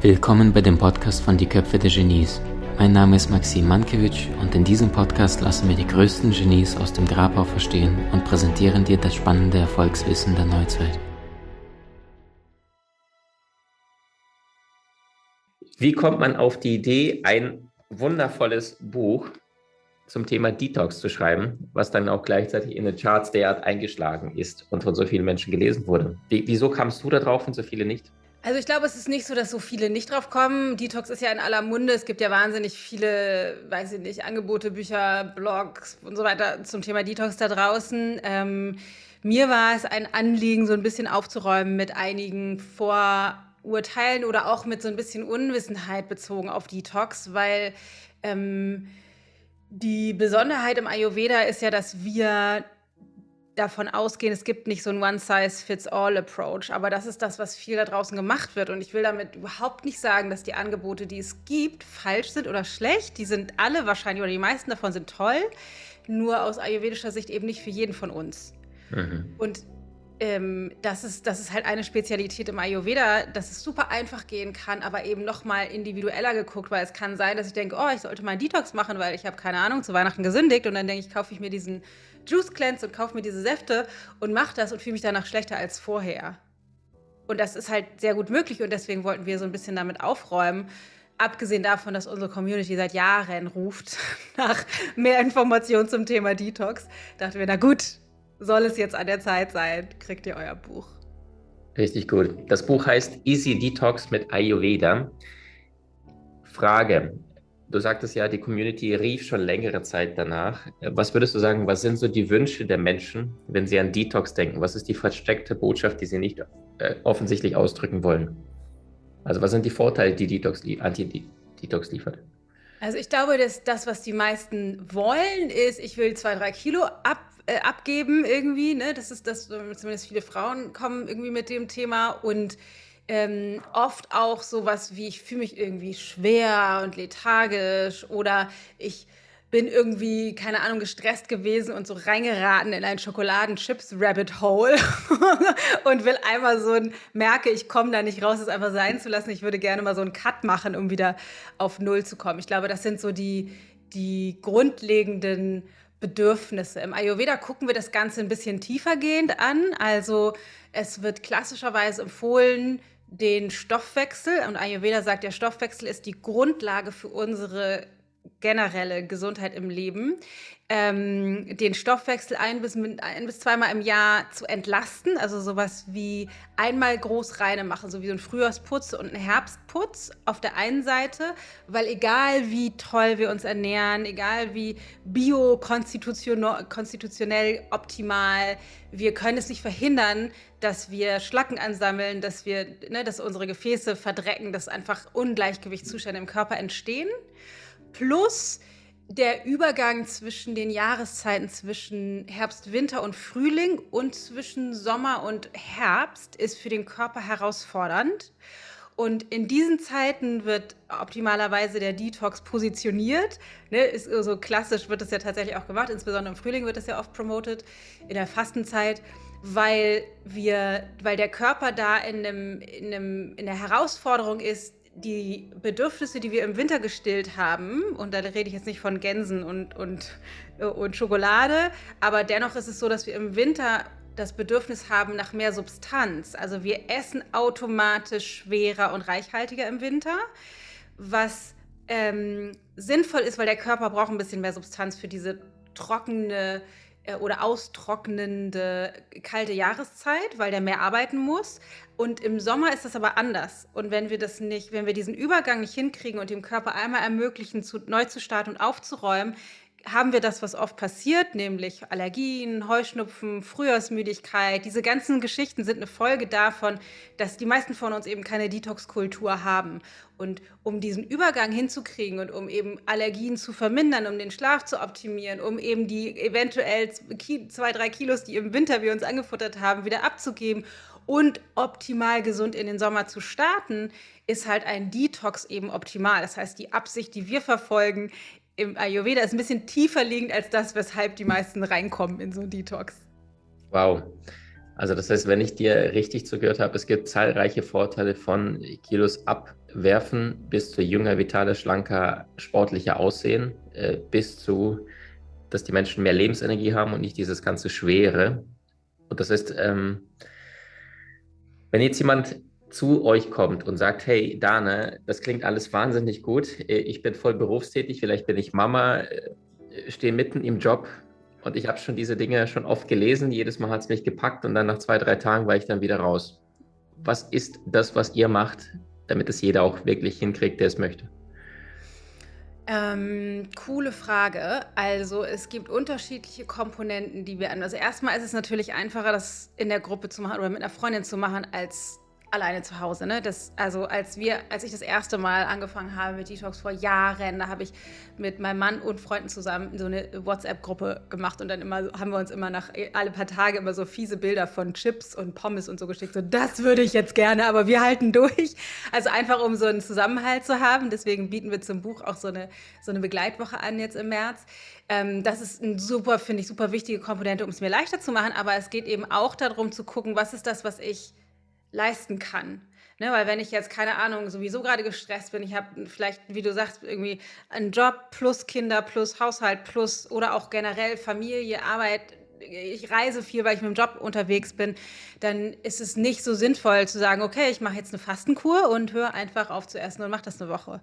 Willkommen bei dem Podcast von Die Köpfe der Genies. Mein Name ist Maxim Mankewitsch und in diesem Podcast lassen wir die größten Genies aus dem Grabau verstehen und präsentieren dir das spannende Erfolgswissen der Neuzeit. Wie kommt man auf die Idee, ein wundervolles Buch zum Thema Detox zu schreiben, was dann auch gleichzeitig in den Charts derart eingeschlagen ist und von so vielen Menschen gelesen wurde? Wie, wieso kamst du da drauf und so viele nicht? Also ich glaube, es ist nicht so, dass so viele nicht drauf kommen. Detox ist ja in aller Munde. Es gibt ja wahnsinnig viele, weiß ich nicht, Angebote, Bücher, Blogs und so weiter zum Thema Detox da draußen. Ähm, mir war es ein Anliegen, so ein bisschen aufzuräumen mit einigen Vorurteilen oder auch mit so ein bisschen Unwissenheit bezogen auf Detox, weil ähm, die Besonderheit im Ayurveda ist ja, dass wir davon ausgehen, es gibt nicht so ein One-Size-Fits-All-Approach. Aber das ist das, was viel da draußen gemacht wird. Und ich will damit überhaupt nicht sagen, dass die Angebote, die es gibt, falsch sind oder schlecht. Die sind alle wahrscheinlich, oder die meisten davon sind toll. Nur aus ayurvedischer Sicht eben nicht für jeden von uns. Mhm. Und ähm, das, ist, das ist halt eine Spezialität im Ayurveda, dass es super einfach gehen kann, aber eben noch mal individueller geguckt, weil es kann sein, dass ich denke, oh, ich sollte mal einen Detox machen, weil ich habe keine Ahnung, zu Weihnachten gesündigt und dann denke ich, kaufe ich mir diesen Juice Cleanse und kaufe mir diese Säfte und mache das und fühle mich danach schlechter als vorher. Und das ist halt sehr gut möglich und deswegen wollten wir so ein bisschen damit aufräumen. Abgesehen davon, dass unsere Community seit Jahren ruft nach mehr Informationen zum Thema Detox, dachten wir, na gut, soll es jetzt an der Zeit sein, kriegt ihr euer Buch. Richtig gut. Das Buch heißt Easy Detox mit Ayurveda. Frage, Du sagtest ja, die Community rief schon längere Zeit danach. Was würdest du sagen, was sind so die Wünsche der Menschen, wenn sie an Detox denken? Was ist die versteckte Botschaft, die sie nicht äh, offensichtlich ausdrücken wollen? Also was sind die Vorteile, die Detox, Anti-Detox liefert? Also ich glaube, dass das, was die meisten wollen, ist, ich will zwei, drei Kilo ab, äh, abgeben irgendwie. Ne? Das ist das, zumindest viele Frauen kommen irgendwie mit dem Thema und ähm, oft auch sowas wie, ich fühle mich irgendwie schwer und lethargisch oder ich bin irgendwie, keine Ahnung, gestresst gewesen und so reingeraten in ein Schokoladenchips-Rabbit-Hole und will einmal so ein, merke, ich komme da nicht raus, es einfach sein zu lassen. Ich würde gerne mal so einen Cut machen, um wieder auf Null zu kommen. Ich glaube, das sind so die, die grundlegenden Bedürfnisse. Im Ayurveda gucken wir das Ganze ein bisschen tiefergehend an. Also es wird klassischerweise empfohlen, den Stoffwechsel, und Ayurveda sagt, der Stoffwechsel ist die Grundlage für unsere generelle Gesundheit im Leben, ähm, den Stoffwechsel ein bis, ein bis zweimal im Jahr zu entlasten, also sowas wie einmal groß reine machen, so wie so ein Frühjahrsputz und ein Herbstputz auf der einen Seite, weil egal wie toll wir uns ernähren, egal wie biokonstitutionell optimal, wir können es nicht verhindern, dass wir Schlacken ansammeln, dass wir, ne, dass unsere Gefäße verdrecken, dass einfach Ungleichgewichtszustände im Körper entstehen. Plus der Übergang zwischen den Jahreszeiten, zwischen Herbst, Winter und Frühling und zwischen Sommer und Herbst ist für den Körper herausfordernd. Und in diesen Zeiten wird optimalerweise der Detox positioniert. Ne, ist so klassisch wird das ja tatsächlich auch gemacht. Insbesondere im Frühling wird das ja oft promoted, in der Fastenzeit, weil wir, weil der Körper da in, einem, in, einem, in der Herausforderung ist, die Bedürfnisse, die wir im Winter gestillt haben, und da rede ich jetzt nicht von Gänsen und, und, und Schokolade, aber dennoch ist es so, dass wir im Winter das Bedürfnis haben nach mehr Substanz. Also wir essen automatisch schwerer und reichhaltiger im Winter, was ähm, sinnvoll ist, weil der Körper braucht ein bisschen mehr Substanz für diese trockene äh, oder austrocknende kalte Jahreszeit, weil der mehr arbeiten muss. Und im Sommer ist das aber anders. Und wenn wir das nicht, wenn wir diesen Übergang nicht hinkriegen und dem Körper einmal ermöglichen, zu, neu zu starten und aufzuräumen, haben wir das, was oft passiert, nämlich Allergien, Heuschnupfen, Frühjahrsmüdigkeit. Diese ganzen Geschichten sind eine Folge davon, dass die meisten von uns eben keine Detox-Kultur haben. Und um diesen Übergang hinzukriegen und um eben Allergien zu vermindern, um den Schlaf zu optimieren, um eben die eventuell zwei, drei Kilos, die im Winter wir uns angefuttert haben, wieder abzugeben und optimal gesund in den Sommer zu starten, ist halt ein Detox eben optimal. Das heißt, die Absicht, die wir verfolgen, im Ayurveda ist ein bisschen tiefer liegend als das, weshalb die meisten reinkommen in so einen Detox. Wow. Also das heißt, wenn ich dir richtig zugehört habe, es gibt zahlreiche Vorteile von Kilos abwerfen bis zu jünger, vitaler, schlanker, sportlicher Aussehen, äh, bis zu, dass die Menschen mehr Lebensenergie haben und nicht dieses ganze Schwere. Und das heißt, ähm, wenn jetzt jemand zu euch kommt und sagt, hey Dane, das klingt alles wahnsinnig gut, ich bin voll berufstätig, vielleicht bin ich Mama, äh, stehe mitten im Job und ich habe schon diese Dinge schon oft gelesen, jedes Mal hat es mich gepackt und dann nach zwei, drei Tagen war ich dann wieder raus. Was ist das, was ihr macht, damit es jeder auch wirklich hinkriegt, der es möchte? Ähm, coole Frage. Also es gibt unterschiedliche Komponenten, die wir an. Also erstmal ist es natürlich einfacher, das in der Gruppe zu machen oder mit einer Freundin zu machen, als alleine zu Hause. Ne? Das, also als wir, als ich das erste Mal angefangen habe mit Detox vor Jahren, da habe ich mit meinem Mann und Freunden zusammen so eine WhatsApp-Gruppe gemacht und dann immer haben wir uns immer nach alle paar Tage immer so fiese Bilder von Chips und Pommes und so geschickt. So, das würde ich jetzt gerne, aber wir halten durch. Also einfach um so einen Zusammenhalt zu haben. Deswegen bieten wir zum Buch auch so eine, so eine Begleitwoche an jetzt im März. Ähm, das ist ein super, finde ich, super wichtige Komponente, um es mir leichter zu machen. Aber es geht eben auch darum zu gucken, was ist das, was ich leisten kann. Ne, weil wenn ich jetzt, keine Ahnung, sowieso gerade gestresst bin, ich habe vielleicht, wie du sagst, irgendwie einen Job plus Kinder plus Haushalt plus oder auch generell Familie, Arbeit, ich reise viel, weil ich mit dem Job unterwegs bin, dann ist es nicht so sinnvoll zu sagen, okay, ich mache jetzt eine Fastenkur und höre einfach auf zu essen und mache das eine Woche.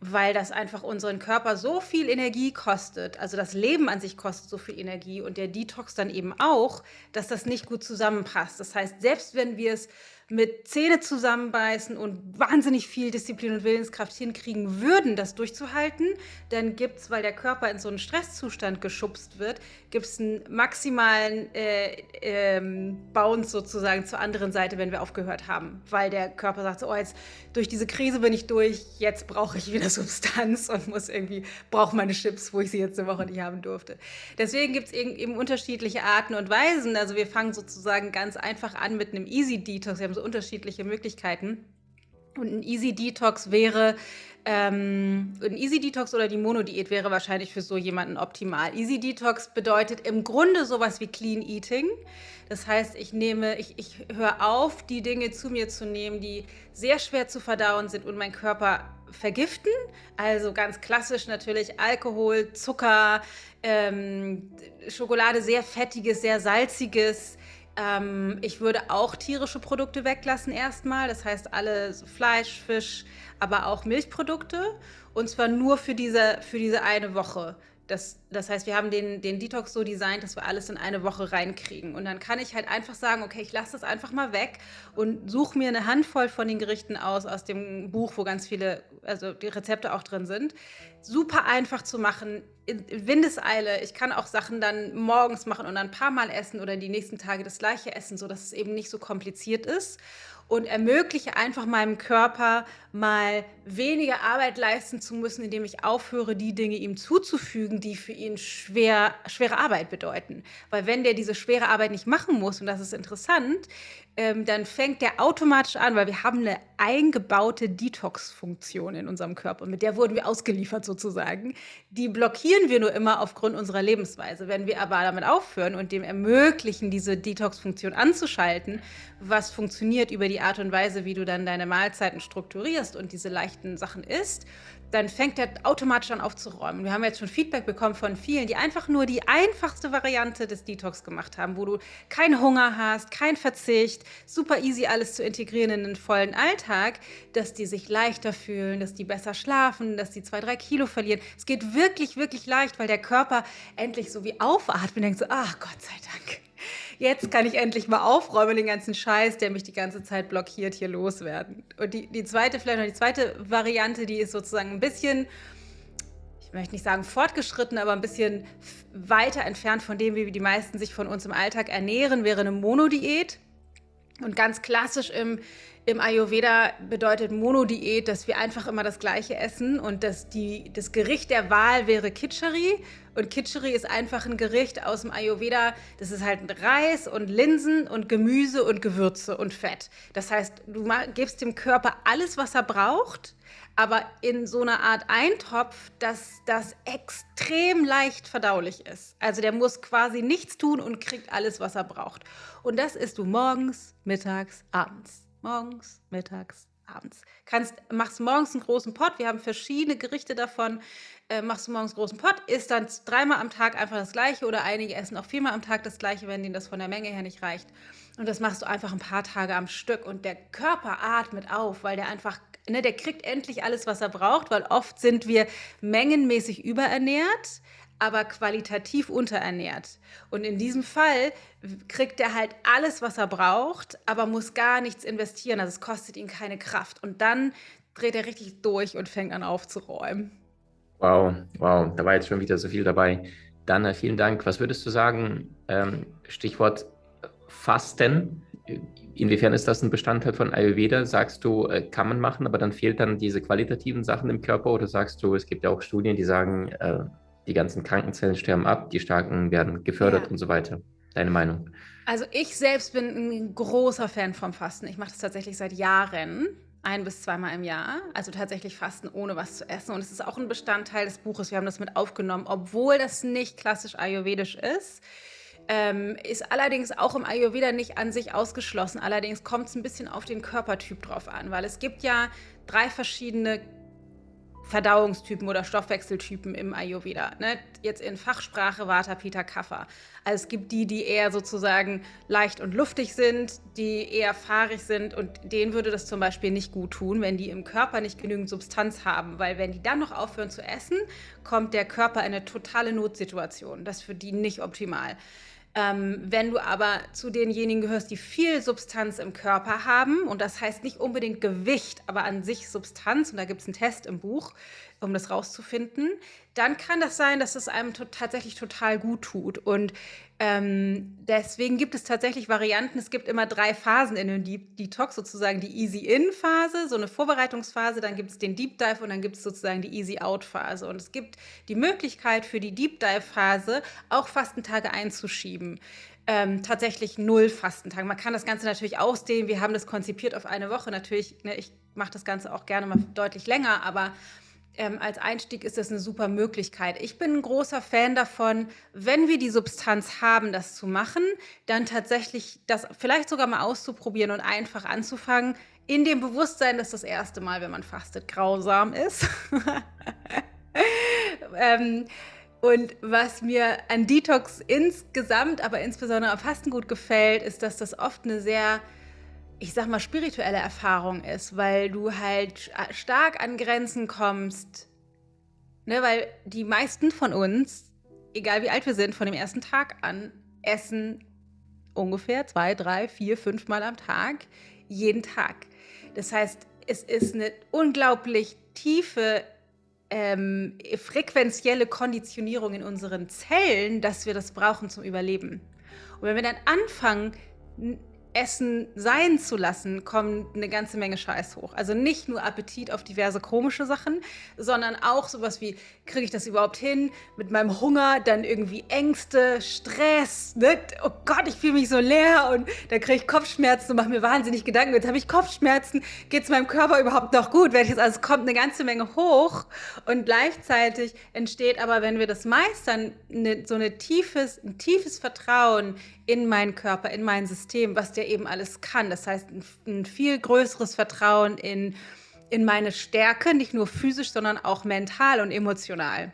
Weil das einfach unseren Körper so viel Energie kostet, also das Leben an sich kostet so viel Energie und der Detox dann eben auch, dass das nicht gut zusammenpasst. Das heißt, selbst wenn wir es mit Zähne zusammenbeißen und wahnsinnig viel Disziplin und Willenskraft hinkriegen würden, das durchzuhalten, dann gibt es, weil der Körper in so einen Stresszustand geschubst wird, gibt es einen maximalen äh, ähm, Bounce sozusagen zur anderen Seite, wenn wir aufgehört haben. Weil der Körper sagt so, oh, jetzt durch diese Krise bin ich durch, jetzt brauche ich wieder Substanz und muss irgendwie, brauche meine Chips, wo ich sie jetzt eine Woche nicht haben durfte. Deswegen gibt es eben unterschiedliche Arten und Weisen. Also wir fangen sozusagen ganz einfach an mit einem Easy Detox. Wir haben so unterschiedliche Möglichkeiten. Und ein Easy Detox wäre, ähm, ein Easy Detox oder die Monodiät wäre wahrscheinlich für so jemanden optimal. Easy Detox bedeutet im Grunde sowas wie Clean Eating. Das heißt, ich nehme, ich, ich höre auf, die Dinge zu mir zu nehmen, die sehr schwer zu verdauen sind und meinen Körper vergiften. Also ganz klassisch natürlich Alkohol, Zucker, ähm, Schokolade, sehr fettiges, sehr salziges. Ähm, ich würde auch tierische Produkte weglassen erstmal. Das heißt, alle Fleisch, Fisch, aber auch Milchprodukte. Und zwar nur für diese, für diese eine Woche. Das, das heißt, wir haben den, den Detox so designt, dass wir alles in eine Woche reinkriegen. Und dann kann ich halt einfach sagen, okay, ich lasse das einfach mal weg und suche mir eine Handvoll von den Gerichten aus, aus dem Buch, wo ganz viele, also die Rezepte auch drin sind. Super einfach zu machen, in Windeseile. Ich kann auch Sachen dann morgens machen und dann ein paar Mal essen oder die nächsten Tage das gleiche essen, sodass es eben nicht so kompliziert ist und ermögliche einfach meinem Körper mal weniger Arbeit leisten zu müssen, indem ich aufhöre, die Dinge ihm zuzufügen, die für ihn schwer, schwere Arbeit bedeuten. Weil wenn der diese schwere Arbeit nicht machen muss, und das ist interessant, ähm, dann fängt der automatisch an, weil wir haben eine eingebaute Detox-Funktion in unserem Körper. Mit der wurden wir ausgeliefert sozusagen. Die blockieren wir nur immer aufgrund unserer Lebensweise. Wenn wir aber damit aufhören und dem ermöglichen, diese Detox-Funktion anzuschalten, was funktioniert über die Art und Weise, wie du dann deine Mahlzeiten strukturierst und diese leichten Sachen isst, dann fängt er automatisch an aufzuräumen. Wir haben jetzt schon Feedback bekommen von vielen, die einfach nur die einfachste Variante des Detox gemacht haben, wo du keinen Hunger hast, kein Verzicht, super easy alles zu integrieren in den vollen Alltag, dass die sich leichter fühlen, dass die besser schlafen, dass die zwei, drei Kilo verlieren. Es geht wirklich, wirklich leicht, weil der Körper endlich so wie aufatmet und denkt so, ach Gott sei Dank jetzt kann ich endlich mal aufräumen, den ganzen Scheiß, der mich die ganze Zeit blockiert, hier loswerden. Und die, die zweite, vielleicht noch die zweite Variante, die ist sozusagen ein bisschen, ich möchte nicht sagen fortgeschritten, aber ein bisschen weiter entfernt von dem, wie die meisten sich von uns im Alltag ernähren, wäre eine Monodiät. Und ganz klassisch im, im Ayurveda bedeutet Monodiät, dass wir einfach immer das Gleiche essen und dass die, das Gericht der Wahl wäre Kitchari Und Kitscheri ist einfach ein Gericht aus dem Ayurveda. Das ist halt Reis und Linsen und Gemüse und Gewürze und Fett. Das heißt, du gibst dem Körper alles, was er braucht, aber in so einer Art Eintopf, dass das extrem leicht verdaulich ist. Also der muss quasi nichts tun und kriegt alles, was er braucht. Und das isst du morgens, mittags, abends. Morgens, mittags, abends. Kannst, machst morgens einen großen Pott. Wir haben verschiedene Gerichte davon. Äh, machst du morgens einen großen Pott, isst dann dreimal am Tag einfach das Gleiche oder einige essen auch viermal am Tag das Gleiche, wenn denen das von der Menge her nicht reicht. Und das machst du einfach ein paar Tage am Stück und der Körper atmet auf, weil der einfach Ne, der kriegt endlich alles, was er braucht, weil oft sind wir mengenmäßig überernährt, aber qualitativ unterernährt. Und in diesem Fall kriegt er halt alles, was er braucht, aber muss gar nichts investieren. Also es kostet ihn keine Kraft. Und dann dreht er richtig durch und fängt an aufzuräumen. Wow, wow, da war jetzt schon wieder so viel dabei. Dana, vielen Dank. Was würdest du sagen? Ähm, Stichwort Fasten. Inwiefern ist das ein Bestandteil von Ayurveda? Sagst du, äh, kann man machen, aber dann fehlt dann diese qualitativen Sachen im Körper? Oder sagst du, es gibt ja auch Studien, die sagen, äh, die ganzen Krankenzellen sterben ab, die Starken werden gefördert ja. und so weiter? Deine Meinung? Also ich selbst bin ein großer Fan vom Fasten. Ich mache das tatsächlich seit Jahren ein bis zweimal im Jahr, also tatsächlich Fasten ohne was zu essen. Und es ist auch ein Bestandteil des Buches. Wir haben das mit aufgenommen, obwohl das nicht klassisch ayurvedisch ist. Ähm, ist allerdings auch im Ayurveda nicht an sich ausgeschlossen. Allerdings kommt es ein bisschen auf den Körpertyp drauf an, weil es gibt ja drei verschiedene Verdauungstypen oder Stoffwechseltypen im Ayurveda. Ne? Jetzt in Fachsprache Vata, Pitta, Kapha. Also es gibt die, die eher sozusagen leicht und luftig sind, die eher fahrig sind und denen würde das zum Beispiel nicht gut tun, wenn die im Körper nicht genügend Substanz haben, weil wenn die dann noch aufhören zu essen, kommt der Körper in eine totale Notsituation. Das ist für die nicht optimal. Ähm, wenn du aber zu denjenigen gehörst, die viel Substanz im Körper haben, und das heißt nicht unbedingt Gewicht, aber an sich Substanz, und da gibt es einen Test im Buch, um das rauszufinden, dann kann das sein, dass es einem tatsächlich total gut tut. Und ähm, deswegen gibt es tatsächlich Varianten. Es gibt immer drei Phasen in den Deep Detox, sozusagen die Easy-In-Phase, so eine Vorbereitungsphase, dann gibt es den Deep Dive und dann gibt es sozusagen die Easy-Out-Phase. Und es gibt die Möglichkeit für die Deep Dive-Phase auch Fastentage einzuschieben. Ähm, tatsächlich null Fastentage. Man kann das Ganze natürlich ausdehnen. Wir haben das konzipiert auf eine Woche. Natürlich, ne, ich mache das Ganze auch gerne mal deutlich länger, aber ähm, als Einstieg ist das eine super Möglichkeit. Ich bin ein großer Fan davon, wenn wir die Substanz haben, das zu machen, dann tatsächlich das vielleicht sogar mal auszuprobieren und einfach anzufangen, in dem Bewusstsein, dass das erste Mal, wenn man fastet, grausam ist. ähm, und was mir an Detox insgesamt, aber insbesondere am Fasten gut gefällt, ist, dass das oft eine sehr ich sag mal, spirituelle Erfahrung ist, weil du halt stark an Grenzen kommst. Ne, weil die meisten von uns, egal wie alt wir sind, von dem ersten Tag an, essen ungefähr zwei, drei, vier, fünf Mal am Tag, jeden Tag. Das heißt, es ist eine unglaublich tiefe ähm, frequenzielle Konditionierung in unseren Zellen, dass wir das brauchen zum Überleben. Und wenn wir dann anfangen, Essen sein zu lassen, kommt eine ganze Menge Scheiß hoch. Also nicht nur Appetit auf diverse komische Sachen, sondern auch sowas wie, kriege ich das überhaupt hin? Mit meinem Hunger, dann irgendwie Ängste, Stress, ne? oh Gott, ich fühle mich so leer und dann kriege ich Kopfschmerzen und mache mir wahnsinnig Gedanken, jetzt habe ich Kopfschmerzen, geht es meinem Körper überhaupt noch gut? Also es kommt eine ganze Menge hoch und gleichzeitig entsteht aber, wenn wir das meistern, eine, so eine tiefes, ein tiefes Vertrauen in meinen Körper, in mein System, was der eben alles kann. Das heißt, ein, ein viel größeres Vertrauen in, in meine Stärke, nicht nur physisch, sondern auch mental und emotional.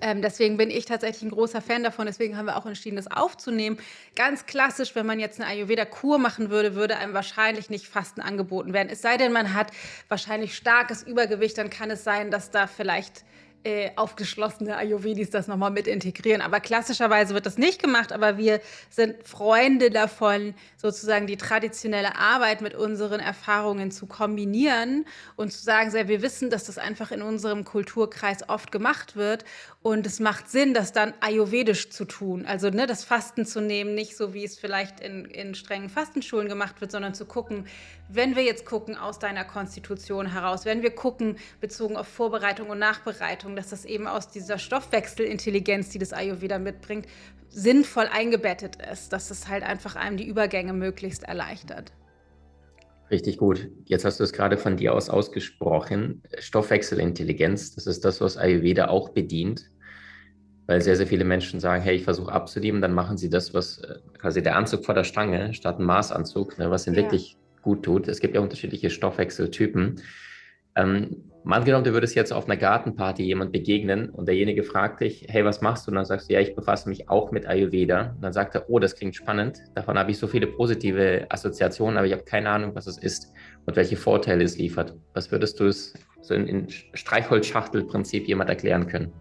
Ähm, deswegen bin ich tatsächlich ein großer Fan davon. Deswegen haben wir auch entschieden, das aufzunehmen. Ganz klassisch, wenn man jetzt eine Ayurveda-Kur machen würde, würde einem wahrscheinlich nicht Fasten angeboten werden. Es sei denn, man hat wahrscheinlich starkes Übergewicht, dann kann es sein, dass da vielleicht äh, aufgeschlossene Ayurvedis das nochmal mit integrieren. Aber klassischerweise wird das nicht gemacht, aber wir sind Freunde davon, sozusagen die traditionelle Arbeit mit unseren Erfahrungen zu kombinieren und zu sagen, wir wissen, dass das einfach in unserem Kulturkreis oft gemacht wird und es macht Sinn, das dann ayurvedisch zu tun. Also ne, das Fasten zu nehmen, nicht so wie es vielleicht in, in strengen Fastenschulen gemacht wird, sondern zu gucken, wenn wir jetzt gucken aus deiner Konstitution heraus, wenn wir gucken bezogen auf Vorbereitung und Nachbereitung, Herleitung, dass das eben aus dieser Stoffwechselintelligenz, die das Ayurveda mitbringt, sinnvoll eingebettet ist, dass es halt einfach einem die Übergänge möglichst erleichtert. Richtig gut. Jetzt hast du es gerade von dir aus ausgesprochen. Stoffwechselintelligenz, das ist das, was Ayurveda auch bedient. Weil sehr, sehr viele Menschen sagen, hey, ich versuche abzunehmen, dann machen sie das, was äh, quasi der Anzug vor der Stange statt ein Maßanzug, ne, was ihnen ja. wirklich gut tut. Es gibt ja unterschiedliche Stoffwechseltypen. Ähm, mal angenommen, du würdest jetzt auf einer Gartenparty jemand begegnen und derjenige fragt dich, hey, was machst du? Und dann sagst du, ja, ich befasse mich auch mit Ayurveda. Und dann sagt er, oh, das klingt spannend. Davon habe ich so viele positive Assoziationen, aber ich habe keine Ahnung, was es ist und welche Vorteile es liefert. Was würdest du es so in, in Streichholzschachtelprinzip jemand erklären können?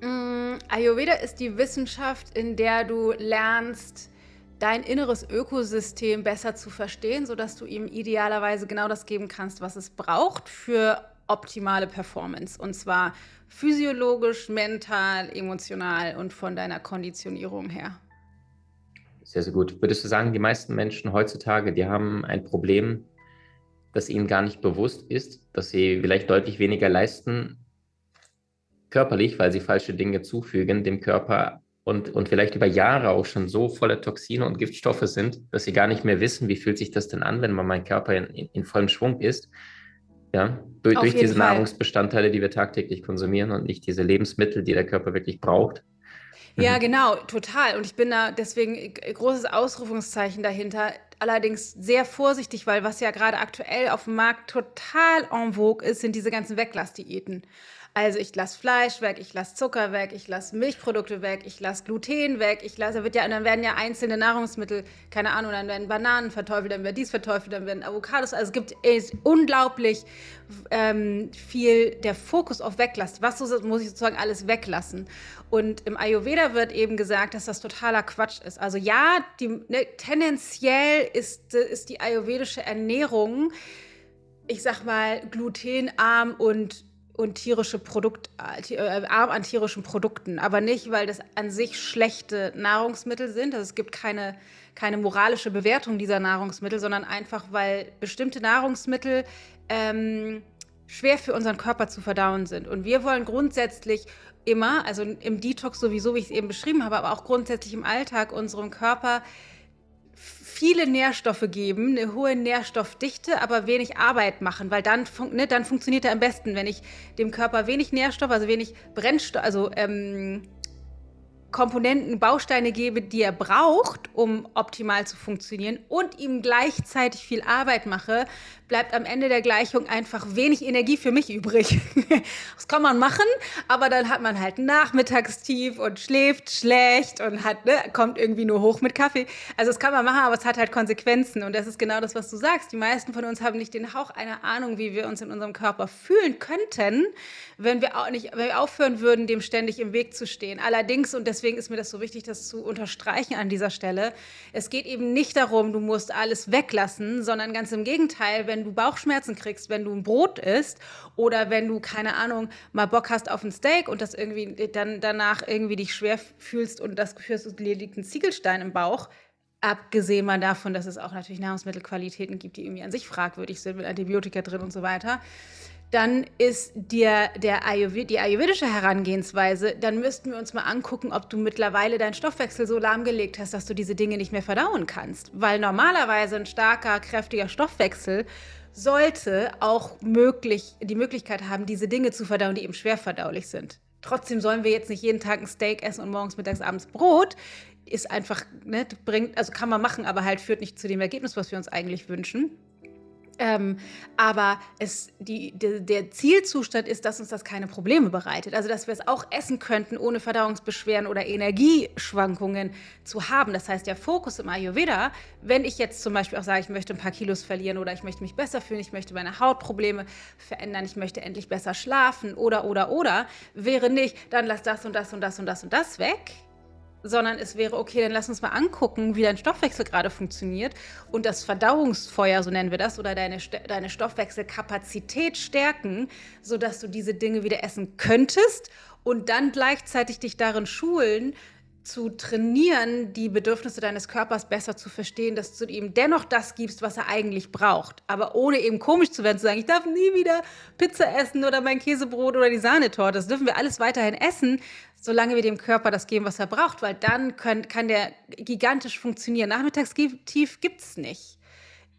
Mm, Ayurveda ist die Wissenschaft, in der du lernst, dein inneres Ökosystem besser zu verstehen, sodass du ihm idealerweise genau das geben kannst, was es braucht für optimale Performance. Und zwar physiologisch, mental, emotional und von deiner Konditionierung her. Sehr, sehr gut. Würdest du sagen, die meisten Menschen heutzutage, die haben ein Problem, das ihnen gar nicht bewusst ist, dass sie vielleicht deutlich weniger leisten körperlich, weil sie falsche Dinge zufügen dem Körper, und, und vielleicht über Jahre auch schon so voller Toxine und Giftstoffe sind, dass sie gar nicht mehr wissen, wie fühlt sich das denn an, wenn man mein Körper in, in, in vollem Schwung ist. Ja, durch, durch diese Fall. Nahrungsbestandteile, die wir tagtäglich konsumieren und nicht diese Lebensmittel, die der Körper wirklich braucht. Ja, mhm. genau, total. Und ich bin da deswegen großes Ausrufungszeichen dahinter. Allerdings sehr vorsichtig, weil was ja gerade aktuell auf dem Markt total en vogue ist, sind diese ganzen Weglassdiäten. Also ich lasse Fleisch weg, ich lasse Zucker weg, ich lasse Milchprodukte weg, ich lasse Gluten weg, ich lasse, wird ja, dann werden ja einzelne Nahrungsmittel, keine Ahnung, dann werden Bananen verteufelt, dann wird dies verteufelt, dann werden Avocados. Also es gibt es unglaublich ähm, viel der Fokus auf Weglassen. Was muss ich sozusagen alles weglassen? Und im Ayurveda wird eben gesagt, dass das totaler Quatsch ist. Also ja, die, ne, tendenziell ist, ist die ayurvedische Ernährung, ich sag mal, glutenarm und und tierische Produkt, äh, arm an tierischen Produkten, aber nicht, weil das an sich schlechte Nahrungsmittel sind. Also es gibt keine, keine moralische Bewertung dieser Nahrungsmittel, sondern einfach, weil bestimmte Nahrungsmittel ähm, schwer für unseren Körper zu verdauen sind. Und wir wollen grundsätzlich immer, also im Detox sowieso, wie ich es eben beschrieben habe, aber auch grundsätzlich im Alltag unserem Körper viele Nährstoffe geben, eine hohe Nährstoffdichte, aber wenig Arbeit machen, weil dann, fun ne, dann funktioniert er am besten, wenn ich dem Körper wenig Nährstoff, also wenig Brennstoff, also ähm, Komponenten, Bausteine gebe, die er braucht, um optimal zu funktionieren und ihm gleichzeitig viel Arbeit mache, bleibt am Ende der Gleichung einfach wenig Energie für mich übrig. das kann man machen, aber dann hat man halt Nachmittagstief und schläft schlecht und hat, ne, kommt irgendwie nur hoch mit Kaffee. Also das kann man machen, aber es hat halt Konsequenzen und das ist genau das, was du sagst. Die meisten von uns haben nicht den Hauch einer Ahnung, wie wir uns in unserem Körper fühlen könnten, wenn wir auch nicht, wenn wir aufhören würden, dem ständig im Weg zu stehen. Allerdings, und deswegen ist mir das so wichtig, das zu unterstreichen an dieser Stelle, es geht eben nicht darum, du musst alles weglassen, sondern ganz im Gegenteil, wenn du Bauchschmerzen kriegst, wenn du ein Brot isst oder wenn du, keine Ahnung, mal Bock hast auf ein Steak und das irgendwie dann danach irgendwie dich schwer fühlst und das Gefühl hast, dir liegt ein Ziegelstein im Bauch, abgesehen mal davon, dass es auch natürlich Nahrungsmittelqualitäten gibt, die irgendwie an sich fragwürdig sind mit Antibiotika drin und so weiter dann ist dir der Ayurved die ayurvedische Herangehensweise, dann müssten wir uns mal angucken, ob du mittlerweile deinen Stoffwechsel so lahmgelegt hast, dass du diese Dinge nicht mehr verdauen kannst. Weil normalerweise ein starker, kräftiger Stoffwechsel sollte auch möglich, die Möglichkeit haben, diese Dinge zu verdauen, die eben schwer verdaulich sind. Trotzdem sollen wir jetzt nicht jeden Tag ein Steak essen und morgens, mittags, abends Brot. Ist einfach, ne, bringt, also kann man machen, aber halt führt nicht zu dem Ergebnis, was wir uns eigentlich wünschen. Ähm, aber es, die, de, der Zielzustand ist, dass uns das keine Probleme bereitet. Also, dass wir es auch essen könnten, ohne Verdauungsbeschwerden oder Energieschwankungen zu haben. Das heißt, der Fokus im Ayurveda, wenn ich jetzt zum Beispiel auch sage, ich möchte ein paar Kilos verlieren oder ich möchte mich besser fühlen, ich möchte meine Hautprobleme verändern, ich möchte endlich besser schlafen oder, oder, oder, wäre nicht, dann lass das und das und das und das und das weg, sondern es wäre, okay, dann lass uns mal angucken, wie dein Stoffwechsel gerade funktioniert und das Verdauungsfeuer, so nennen wir das, oder deine, deine Stoffwechselkapazität stärken, sodass du diese Dinge wieder essen könntest und dann gleichzeitig dich darin schulen, zu trainieren, die Bedürfnisse deines Körpers besser zu verstehen, dass du ihm dennoch das gibst, was er eigentlich braucht. Aber ohne eben komisch zu werden, zu sagen, ich darf nie wieder Pizza essen oder mein Käsebrot oder die Sahnetorte. Das dürfen wir alles weiterhin essen, solange wir dem Körper das geben, was er braucht, weil dann können, kann der gigantisch funktionieren. Nachmittagstief gibt es nicht.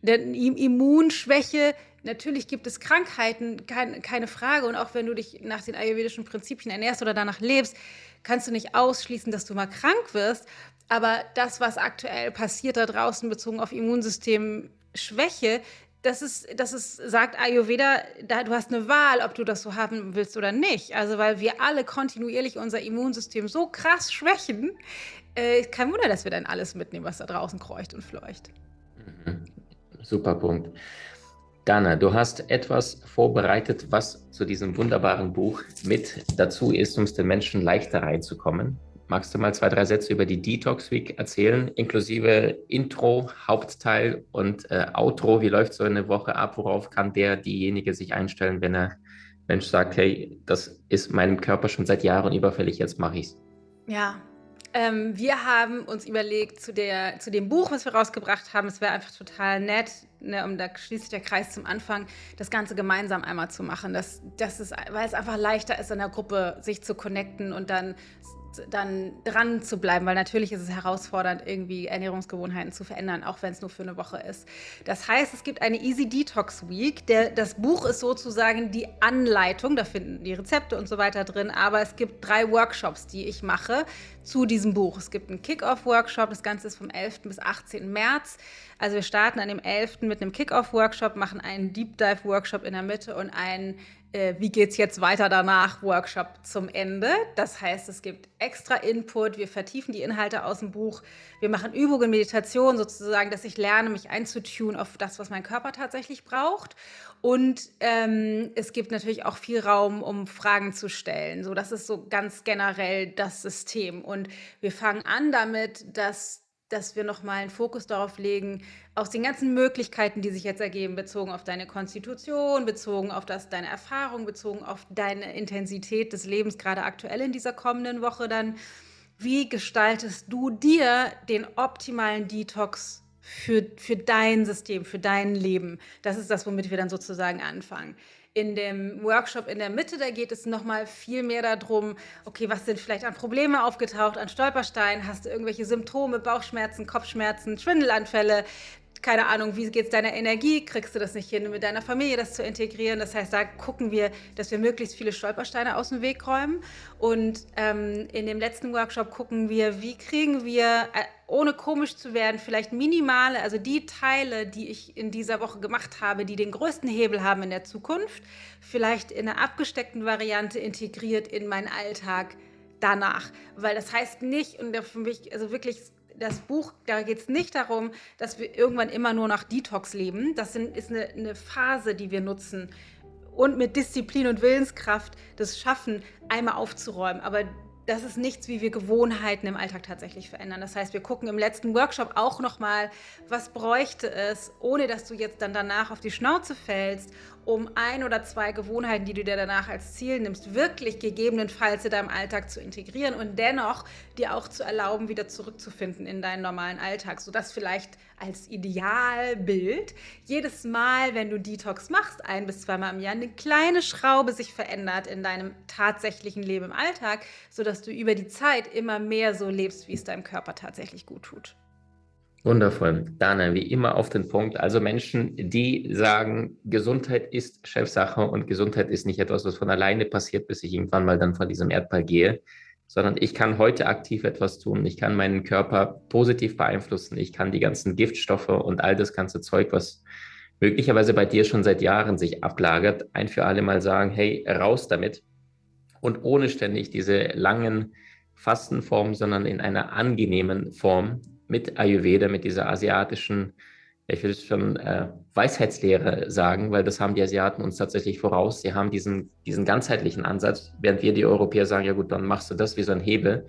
Denn Immunschwäche Natürlich gibt es Krankheiten, kein, keine Frage. Und auch wenn du dich nach den ayurvedischen Prinzipien ernährst oder danach lebst, kannst du nicht ausschließen, dass du mal krank wirst. Aber das, was aktuell passiert da draußen bezogen auf Immunsystemschwäche, das ist, das ist, sagt Ayurveda, da, du hast eine Wahl, ob du das so haben willst oder nicht. Also, weil wir alle kontinuierlich unser Immunsystem so krass schwächen, äh, kein Wunder, dass wir dann alles mitnehmen, was da draußen kreucht und fleucht. Mhm. Super Punkt. Dana, du hast etwas vorbereitet, was zu diesem wunderbaren Buch mit dazu ist, um es den Menschen leichter reinzukommen. Magst du mal zwei, drei Sätze über die Detox Week erzählen, inklusive Intro, Hauptteil und äh, Outro? Wie läuft so eine Woche ab? Worauf kann der, diejenige sich einstellen, wenn er Mensch sagt, hey, das ist meinem Körper schon seit Jahren überfällig, jetzt mache ich es? Ja, ähm, wir haben uns überlegt, zu, der, zu dem Buch, was wir rausgebracht haben, es wäre einfach total nett, ne, um da schließt sich der Kreis zum Anfang, das Ganze gemeinsam einmal zu machen. Das, das ist, weil es einfach leichter ist, in der Gruppe sich zu connecten und dann dann dran zu bleiben, weil natürlich ist es herausfordernd, irgendwie Ernährungsgewohnheiten zu verändern, auch wenn es nur für eine Woche ist. Das heißt, es gibt eine Easy Detox Week. Der, das Buch ist sozusagen die Anleitung, da finden die Rezepte und so weiter drin, aber es gibt drei Workshops, die ich mache zu diesem Buch. Es gibt einen Kick-Off-Workshop, das Ganze ist vom 11. bis 18. März. Also wir starten an dem 11. mit einem Kick-Off-Workshop, machen einen Deep Dive-Workshop in der Mitte und einen äh, wie geht es jetzt weiter danach, Workshop zum Ende. Das heißt, es gibt extra Input, wir vertiefen die Inhalte aus dem Buch, wir machen Übungen, Meditation sozusagen, dass ich lerne, mich einzutun auf das, was mein Körper tatsächlich braucht. Und ähm, es gibt natürlich auch viel Raum, um Fragen zu stellen. So, das ist so ganz generell das System. Und wir fangen an damit, dass dass wir nochmal einen Fokus darauf legen, aus den ganzen Möglichkeiten, die sich jetzt ergeben, bezogen auf deine Konstitution, bezogen auf das, deine Erfahrung, bezogen auf deine Intensität des Lebens, gerade aktuell in dieser kommenden Woche dann, wie gestaltest du dir den optimalen Detox für, für dein System, für dein Leben? Das ist das, womit wir dann sozusagen anfangen in dem Workshop in der Mitte, da geht es nochmal viel mehr darum, okay, was sind vielleicht an Probleme aufgetaucht, an Stolpersteinen, hast du irgendwelche Symptome, Bauchschmerzen, Kopfschmerzen, Schwindelanfälle, keine Ahnung, wie geht es deiner Energie, kriegst du das nicht hin, mit deiner Familie das zu integrieren. Das heißt, da gucken wir, dass wir möglichst viele Stolpersteine aus dem Weg räumen. Und ähm, in dem letzten Workshop gucken wir, wie kriegen wir, äh, ohne komisch zu werden, vielleicht minimale, also die Teile, die ich in dieser Woche gemacht habe, die den größten Hebel haben in der Zukunft, vielleicht in einer abgesteckten Variante integriert in meinen Alltag danach. Weil das heißt nicht, und für mich, also wirklich das Buch, da geht es nicht darum, dass wir irgendwann immer nur nach Detox leben. Das ist eine, eine Phase, die wir nutzen und mit Disziplin und Willenskraft das schaffen, einmal aufzuräumen. Aber das ist nichts, wie wir Gewohnheiten im Alltag tatsächlich verändern. Das heißt, wir gucken im letzten Workshop auch nochmal, was bräuchte es, ohne dass du jetzt dann danach auf die Schnauze fällst um ein oder zwei Gewohnheiten, die du dir danach als Ziel nimmst, wirklich gegebenenfalls in deinem Alltag zu integrieren und dennoch dir auch zu erlauben, wieder zurückzufinden in deinen normalen Alltag, sodass vielleicht als Idealbild jedes Mal, wenn du Detox machst, ein bis zweimal im Jahr, eine kleine Schraube sich verändert in deinem tatsächlichen Leben im Alltag, sodass du über die Zeit immer mehr so lebst, wie es deinem Körper tatsächlich gut tut. Wundervoll. Dana, wie immer auf den Punkt. Also Menschen, die sagen, Gesundheit ist Chefsache und Gesundheit ist nicht etwas, was von alleine passiert, bis ich irgendwann mal dann von diesem Erdball gehe, sondern ich kann heute aktiv etwas tun. Ich kann meinen Körper positiv beeinflussen. Ich kann die ganzen Giftstoffe und all das ganze Zeug, was möglicherweise bei dir schon seit Jahren sich ablagert, ein für alle Mal sagen, hey, raus damit. Und ohne ständig diese langen Fastenformen, sondern in einer angenehmen Form mit Ayurveda, mit dieser asiatischen, ich will schon äh, Weisheitslehre sagen, weil das haben die Asiaten uns tatsächlich voraus. Sie haben diesen, diesen ganzheitlichen Ansatz, während wir die Europäer sagen, ja gut, dann machst du das wie so ein Hebel.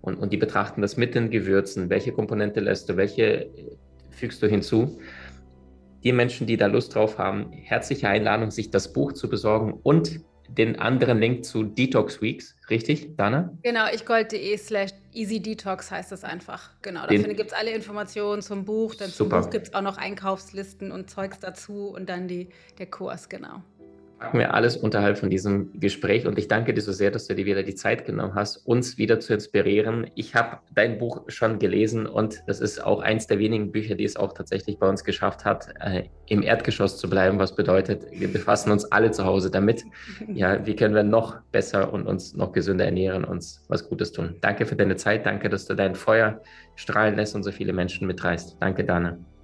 Und, und die betrachten das mit den Gewürzen. Welche Komponente lässt du, welche fügst du hinzu? Die Menschen, die da Lust drauf haben, herzliche Einladung, sich das Buch zu besorgen und den anderen Link zu Detox Weeks, richtig, Dana? Genau, ich gold.de slash easy detox heißt das einfach. Genau, da gibt es alle Informationen zum Buch. Dann zum Buch gibt es auch noch Einkaufslisten und Zeugs dazu und dann die, der Kurs, genau packen wir alles unterhalb von diesem Gespräch und ich danke dir so sehr, dass du dir wieder die Zeit genommen hast, uns wieder zu inspirieren. Ich habe dein Buch schon gelesen und das ist auch eins der wenigen Bücher, die es auch tatsächlich bei uns geschafft hat, äh, im Erdgeschoss zu bleiben, was bedeutet, wir befassen uns alle zu Hause damit. Ja, wie können wir noch besser und uns noch gesünder ernähren, uns was Gutes tun. Danke für deine Zeit, danke, dass du dein Feuer strahlen lässt und so viele Menschen mitreißt. Danke, Dana.